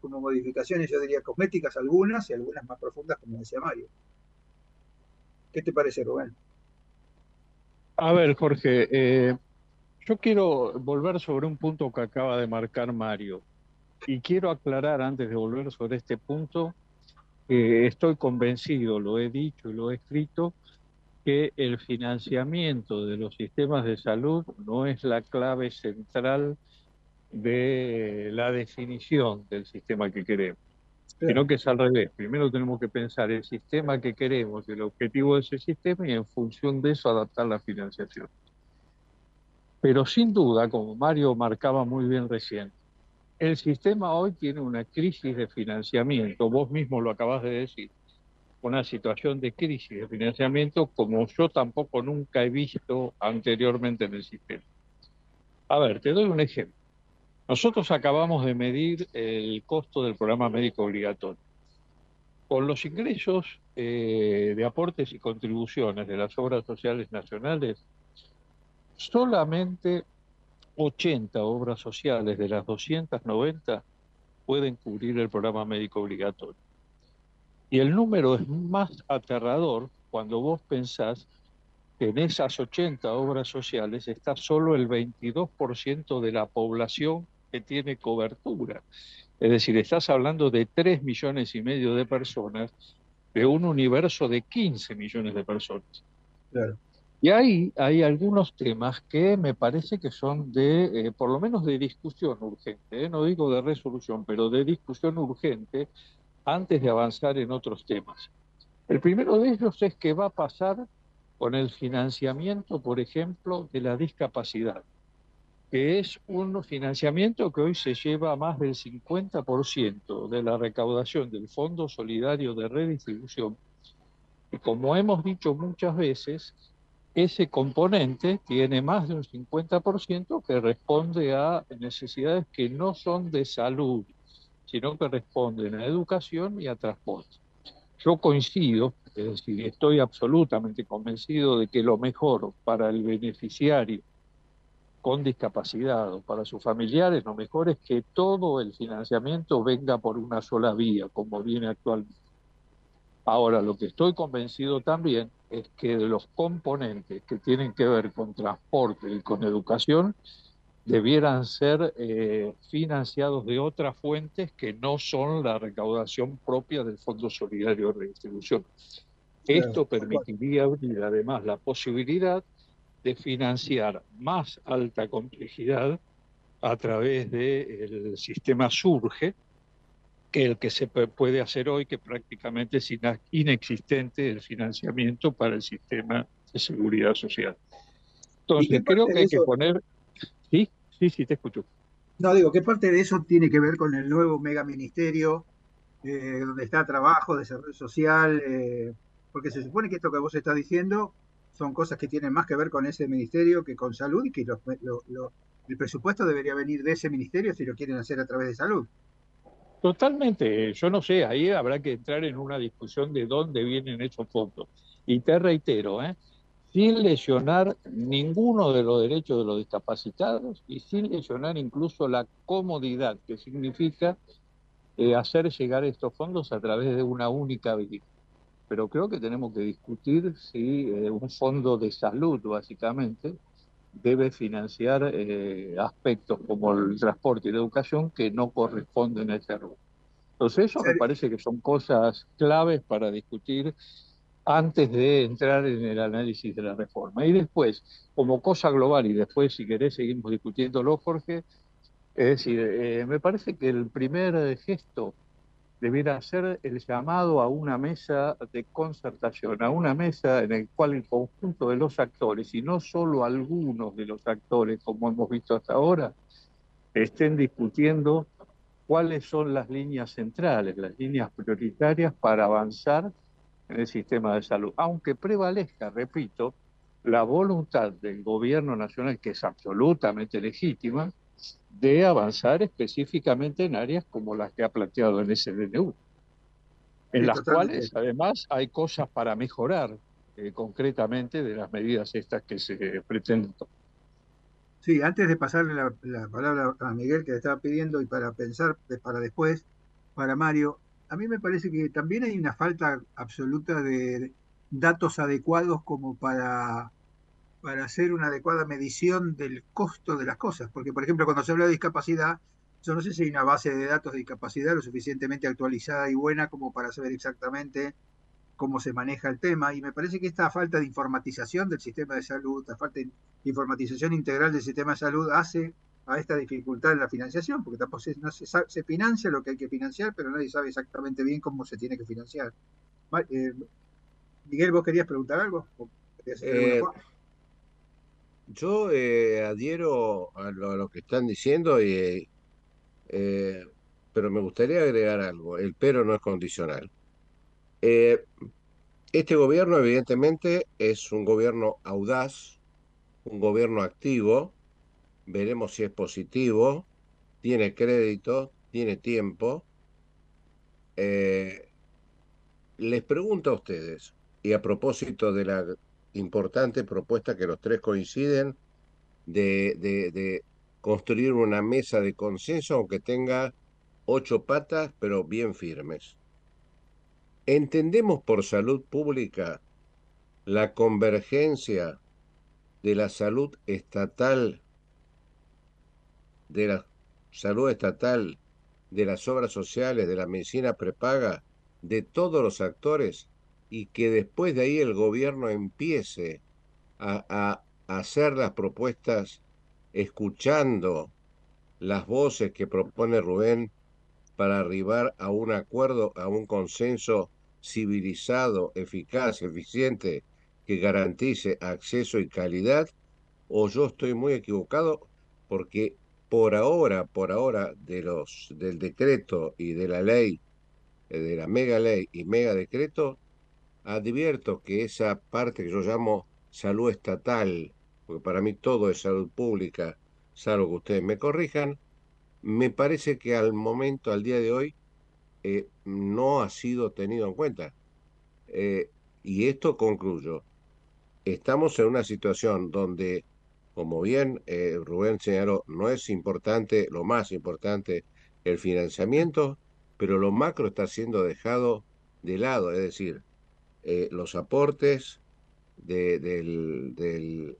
como modificaciones, yo diría, cosméticas algunas y algunas más profundas, como decía Mario. ¿Qué te parece, Rubén? A ver, Jorge, eh, yo quiero volver sobre un punto que acaba de marcar Mario. Y quiero aclarar antes de volver sobre este punto que estoy convencido, lo he dicho y lo he escrito, que el financiamiento de los sistemas de salud no es la clave central de la definición del sistema que queremos sino que es al revés. Primero tenemos que pensar el sistema que queremos, el objetivo de ese sistema y en función de eso adaptar la financiación. Pero sin duda, como Mario marcaba muy bien recién, el sistema hoy tiene una crisis de financiamiento, vos mismo lo acabas de decir, una situación de crisis de financiamiento como yo tampoco nunca he visto anteriormente en el sistema. A ver, te doy un ejemplo. Nosotros acabamos de medir el costo del programa médico obligatorio. Con los ingresos eh, de aportes y contribuciones de las obras sociales nacionales, solamente 80 obras sociales de las 290 pueden cubrir el programa médico obligatorio. Y el número es más aterrador cuando vos pensás que en esas 80 obras sociales está solo el 22% de la población que tiene cobertura. Es decir, estás hablando de 3 millones y medio de personas de un universo de 15 millones de personas. Y ahí hay algunos temas que me parece que son de, eh, por lo menos de discusión urgente, ¿eh? no digo de resolución, pero de discusión urgente antes de avanzar en otros temas. El primero de ellos es qué va a pasar con el financiamiento, por ejemplo, de la discapacidad que es un financiamiento que hoy se lleva más del 50% de la recaudación del Fondo Solidario de Redistribución. Y como hemos dicho muchas veces, ese componente tiene más de un 50% que responde a necesidades que no son de salud, sino que responden a educación y a transporte. Yo coincido, es decir, estoy absolutamente convencido de que lo mejor para el beneficiario con discapacidad o para sus familiares, lo mejor es que todo el financiamiento venga por una sola vía, como viene actualmente. Ahora, lo que estoy convencido también es que de los componentes que tienen que ver con transporte y con educación debieran ser eh, financiados de otras fuentes que no son la recaudación propia del Fondo Solidario de Redistribución. Esto permitiría abrir además la posibilidad de financiar más alta complejidad a través del sistema Surge, que el que se puede hacer hoy, que prácticamente es inexistente el financiamiento para el sistema de seguridad social. Entonces, creo que hay que poner... Sí, sí, sí, te escucho. No, digo, ¿qué parte de eso tiene que ver con el nuevo megaministerio, eh, donde está trabajo, desarrollo social? Eh, porque se supone que esto que vos estás diciendo son cosas que tienen más que ver con ese ministerio que con salud y que el presupuesto debería venir de ese ministerio si lo quieren hacer a través de salud. Totalmente, yo no sé, ahí habrá que entrar en una discusión de dónde vienen esos fondos. Y te reitero, ¿eh? sin lesionar ninguno de los derechos de los discapacitados y sin lesionar incluso la comodidad que significa eh, hacer llegar estos fondos a través de una única vía pero creo que tenemos que discutir si eh, un fondo de salud, básicamente, debe financiar eh, aspectos como el transporte y la educación que no corresponden a ese rubro. Entonces, eso me parece que son cosas claves para discutir antes de entrar en el análisis de la reforma. Y después, como cosa global, y después, si querés, seguimos discutiéndolo, Jorge, es decir, eh, me parece que el primer gesto debiera ser el llamado a una mesa de concertación, a una mesa en la cual el conjunto de los actores, y no solo algunos de los actores, como hemos visto hasta ahora, estén discutiendo cuáles son las líneas centrales, las líneas prioritarias para avanzar en el sistema de salud, aunque prevalezca, repito, la voluntad del gobierno nacional, que es absolutamente legítima, de avanzar específicamente en áreas como las que ha planteado en ese DNU, en las cuales además hay cosas para mejorar eh, concretamente de las medidas estas que se pretenden tomar. Sí, antes de pasarle la, la, palabra a Miguel que le estaba pidiendo y para pensar para después, para Mario, a mí me parece que también hay una falta absoluta de datos adecuados como para para hacer una adecuada medición del costo de las cosas. Porque, por ejemplo, cuando se habla de discapacidad, yo no sé si hay una base de datos de discapacidad lo suficientemente actualizada y buena como para saber exactamente cómo se maneja el tema. Y me parece que esta falta de informatización del sistema de salud, la falta de informatización integral del sistema de salud hace a esta dificultad en la financiación, porque tampoco se, no se, se financia lo que hay que financiar, pero nadie sabe exactamente bien cómo se tiene que financiar. Eh, Miguel, ¿vos querías preguntar algo? Yo eh, adhiero a lo, que están diciendo, y, eh, pero me gustaría agregar algo. El pero no es condicional. Eh, este gobierno evidentemente es un gobierno audaz, un gobierno activo, veremos si es positivo, tiene crédito, tiene tiempo. Eh, les pregunto a ustedes, y a propósito de la importante propuesta que los tres coinciden, de, de construir una mesa de consenso, aunque tenga ocho patas, pero bien firmes. ¿Entendemos por salud pública la convergencia de la salud estatal, de la salud estatal, de las obras sociales, de la medicina prepaga, de todos los actores, y que después de ahí el gobierno empiece a, a, hacer las propuestas escuchando las voces que propone Rubén para arribar a un acuerdo, a un consenso civilizado, eficaz, eficiente, que garantice acceso y calidad, o yo estoy muy equivocado porque por ahora, por ahora, de los, del decreto y de la ley, eh, de la mega ley y mega decreto, advierto que esa parte que yo llamo salud estatal, porque para mí todo es salud pública, salvo que ustedes me corrijan, me parece que al momento, al día de hoy, eh, no ha sido tenido en cuenta. Eh, y esto concluyo. Estamos en una situación donde como bien eh, Rubén señaló, no es importante, lo más importante, el financiamiento, pero lo macro está siendo dejado de lado, es decir, eh, los aportes del,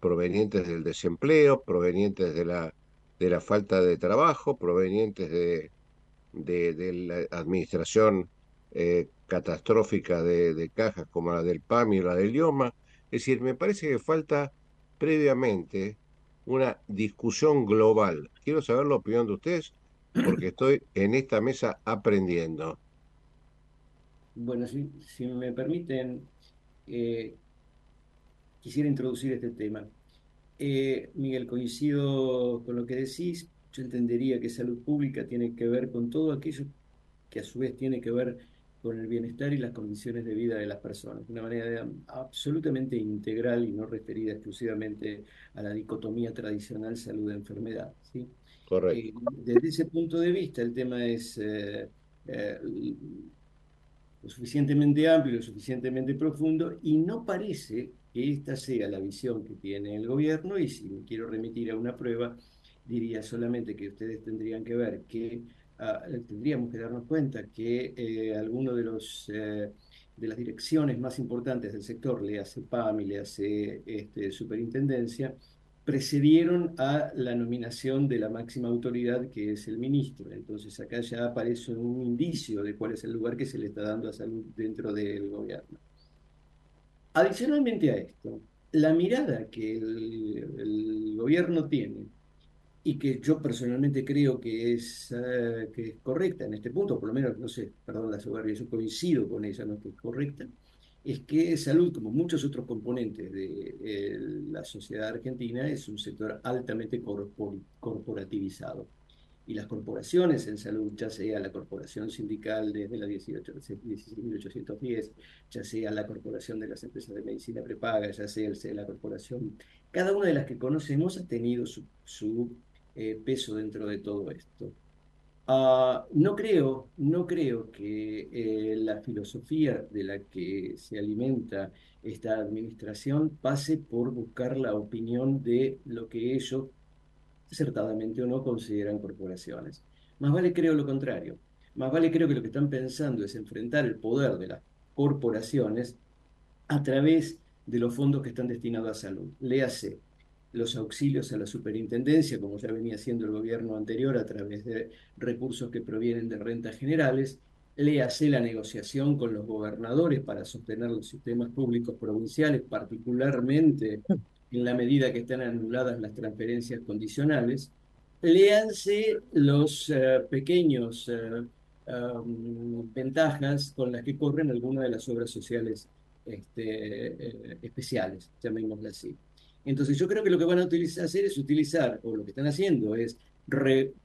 provenientes del desempleo, provenientes de la, de la falta de trabajo, provenientes de, de, la administración eh, catastrófica de, de, cajas como la del PAM y la del IOMA. Es decir, me parece que falta previamente una discusión global. Quiero saber la opinión de ustedes porque estoy en esta mesa aprendiendo. Bueno, si, me permiten, eh, quisiera introducir este tema. Eh, Miguel, coincido con lo que decís. Yo entendería que salud pública tiene que ver con todo aquello que a su vez tiene que ver con el bienestar y las condiciones de vida de las personas, de una manera absolutamente integral y no referida exclusivamente a la dicotomía tradicional salud-enfermedad. ¿sí? Correcto. Eh, desde ese punto de vista, el tema es eh, lo suficientemente amplio, lo suficientemente profundo, y no parece que esta sea la visión que tiene el gobierno, y si me quiero remitir a una prueba, diría solamente que ustedes tendrían que ver que Ah, tendríamos que darnos cuenta que eh, alguno de los eh, de las direcciones más importantes del sector, le hace PAM y le hace este, superintendencia, precedieron a la nominación de la máxima autoridad que es el ministro. Entonces acá ya aparece un indicio de cuál es el lugar que se le está dando a salud dentro del gobierno. Adicionalmente a esto, la mirada que el gobierno tiene y que yo personalmente creo que es, eh, que es correcta en este punto, por lo menos, no sé, perdón la soberbia, yo coincido con ella, no que es correcta, es que salud, como muchos otros componentes de la sociedad argentina, es un sector altamente corporativizado. Y las corporaciones en salud, ya sea la corporación sindical desde la 18, 1810, ya sea la corporación de las empresas de medicina prepaga, ya sea la corporación, cada una de las que conocemos ha tenido su, su eh, peso dentro de todo esto. Ah, no creo, no creo que eh, la filosofía de la que se alimenta esta administración pase por buscar la opinión de lo que ellos, acertadamente o no, consideran corporaciones. Más vale creo lo contrario. Más vale creo que lo que están pensando es enfrentar el poder de las corporaciones a través de los fondos que están destinados a salud. Léase los auxilios a la superintendencia, como ya venía haciendo el gobierno anterior a través de recursos que provienen de rentas generales, le hace la negociación con los gobernadores para sostener los sistemas públicos provinciales, particularmente en la medida que están anuladas las transferencias condicionales, léanse los uh, pequeños uh, um, ventajas con las que corren algunas de las obras sociales este, eh, especiales, llamémosle así. Entonces yo creo que lo que van a hacer es utilizar, o lo que están haciendo es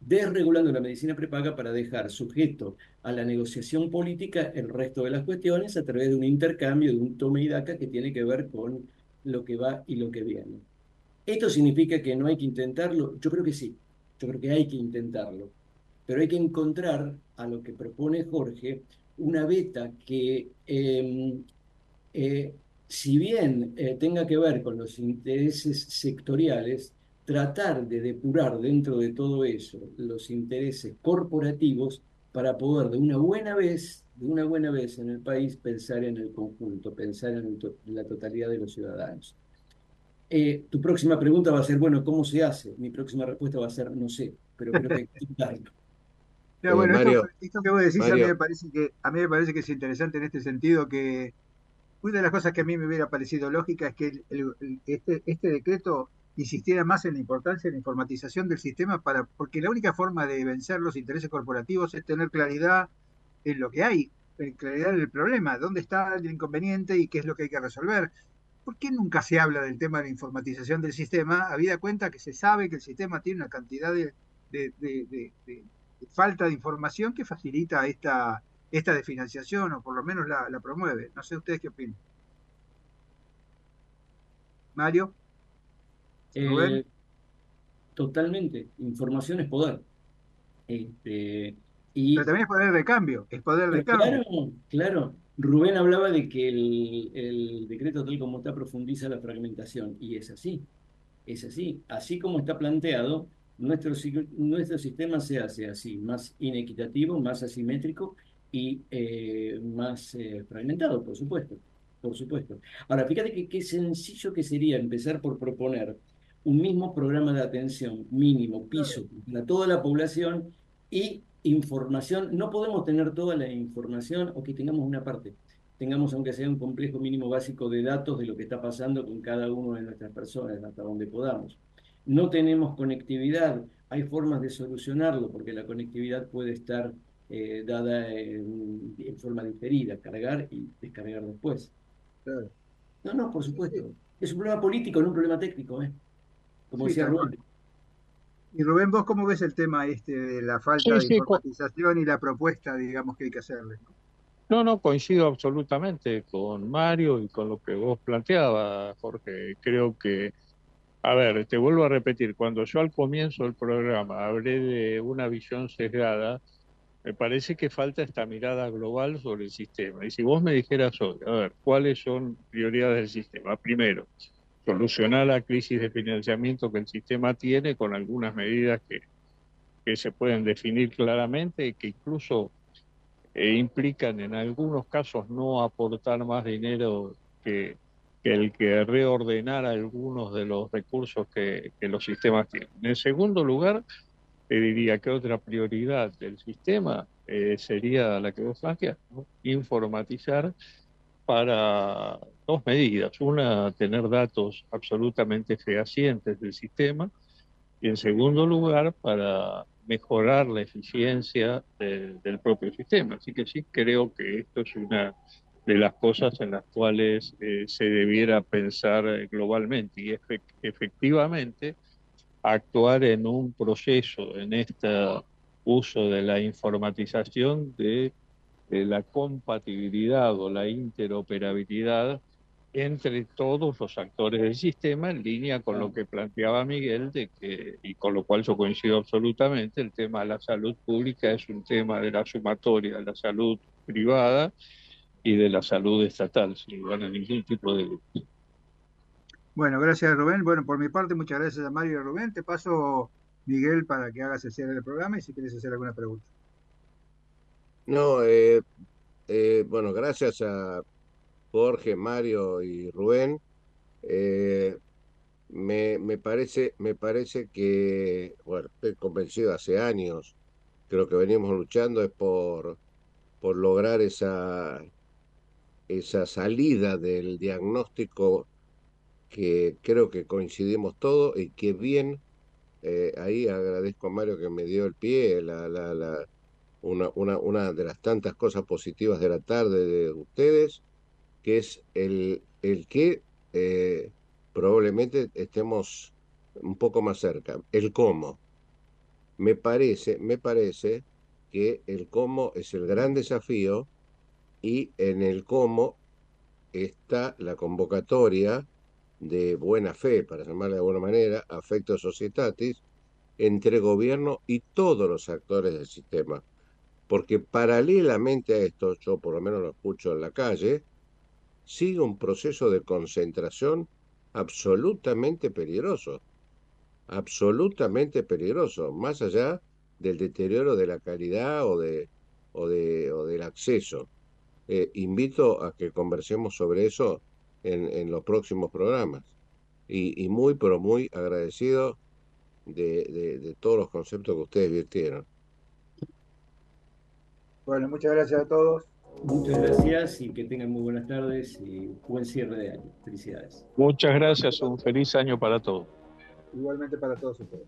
desregulando la medicina prepaga para dejar sujeto a la negociación política el resto de las cuestiones a través de un intercambio, de un tome y daca que tiene que ver con lo que va y lo que viene. ¿Esto significa que no hay que intentarlo? Yo creo que sí, yo creo que hay que intentarlo, pero hay que encontrar a lo que propone Jorge una beta que, em, eh, si bien eh, tenga que ver con los intereses sectoriales, tratar de depurar dentro de todo eso los intereses corporativos para poder de una buena vez, de una buena vez en el país pensar en el conjunto, pensar en, la totalidad de los ciudadanos. Eh, tu próxima pregunta va a ser, bueno, ¿cómo se hace? Mi próxima respuesta va a ser, no sé, pero creo que hay que intentarlo. bueno, esto, que vos decís a mí, me parece que, a mí me parece que es interesante en este sentido que una de las cosas que a mí me hubiera parecido lógica es que este, este decreto insistiera más en la importancia de la informatización del sistema para, porque la única forma de vencer los intereses corporativos es tener claridad en lo que hay, claridad en el problema, dónde está el inconveniente y qué es lo que hay que resolver. ¿Por qué nunca se habla del tema de la informatización del sistema? Habida cuenta que se sabe que el sistema tiene una cantidad de, falta de información que facilita esta, esta desfinanciación o por lo menos la, la promueve. No sé ustedes qué opinan. Mario. Eh, totalmente. Información es poder. Este, y, Pero también es poder de cambio. Es poder de cambio. Claro, claro. Rubén hablaba de que el, decreto tal como está profundiza la fragmentación. Y es así. Es así. Así como está planteado, nuestro, nuestro sistema se hace así, más inequitativo, más asimétrico y eh, más eh, fragmentado, por supuesto. Por supuesto. Ahora, fíjate que qué sencillo que sería empezar por proponer un mismo programa de atención mínimo, piso, para toda la población y información. No podemos tener toda la información o que tengamos una parte. Tengamos, aunque sea un complejo mínimo básico de datos de lo que está pasando con cada uno de nuestras personas, hasta donde podamos. No tenemos conectividad. Hay formas de solucionarlo porque la conectividad puede estar eh, dada en, forma diferida, cargar y descargar después. No, no, por supuesto. Es un problema político, no un problema técnico. ¿eh? como decía Rubén. Y Rubén, ¿vos cómo ves el tema este de la falta de informatización y la propuesta, digamos, que hay que hacerle? No, no, coincido absolutamente con Mario y con lo que vos planteabas, Jorge. Creo que, a ver, te vuelvo a repetir, cuando yo al comienzo del programa hablé de una visión sesgada, me parece que falta esta mirada global sobre el sistema. Y si vos me dijeras hoy, a ver, ¿cuáles son prioridades del sistema? Primero, solucionar la crisis de financiamiento que el sistema tiene con algunas medidas que, que se pueden definir claramente y que incluso eh, implican en algunos casos no aportar más dinero que, el que reordenar algunos de los recursos que, los sistemas tienen. En segundo lugar, te diría que otra prioridad del sistema eh, sería la que vos planteas, informatizar para dos medidas. Una, tener datos absolutamente fehacientes del sistema y en segundo lugar, para mejorar la eficiencia del propio sistema. Así que sí creo que esto es una de las cosas en las cuales eh, se debiera pensar globalmente y efectivamente actuar en un proceso, en este uso de la informatización de la compatibilidad o la interoperabilidad entre todos los actores del sistema en línea con lo que planteaba Miguel de que y con lo cual yo coincido absolutamente el tema de la salud pública es un tema de la sumatoria de la salud privada y de la salud estatal sin lugar a ningún tipo de bueno gracias Rubén. Bueno por mi parte muchas gracias a Mario y Rubén. Te paso Miguel para que hagas el cierre del programa y si quieres hacer alguna pregunta. No, eh, eh, bueno, gracias a Jorge, Mario y Rubén. Eh, me, me, parece, me parece que, bueno, estoy convencido hace años, creo que venimos luchando es por, por lograr esa, esa salida del diagnóstico que creo que coincidimos todos y que bien, ahí agradezco a Mario que me dio el pie, una, una, una de las tantas cosas positivas de la tarde de ustedes, que es el, el que eh, probablemente estemos un poco más cerca, el cómo. me parece, me parece que el cómo es el gran desafío y en el cómo está la convocatoria de buena fe, para llamarla de alguna manera, afecto societatis, entre gobierno y todos los actores del sistema. Porque paralelamente a esto, yo por lo menos lo escucho en la calle, sigue un proceso de concentración absolutamente peligroso, absolutamente peligroso, más allá del deterioro de la calidad o, de, o, de, o del acceso. Eh, invito a que conversemos sobre eso en, en los próximos programas. Y, y, muy, pero muy agradecido de, de, de todos los conceptos que ustedes virtieron. Bueno, muchas gracias a todos. Muchas gracias y que tengan muy buenas tardes y buen cierre de año. Felicidades. Muchas gracias, un feliz año para todos. Igualmente para todos ustedes.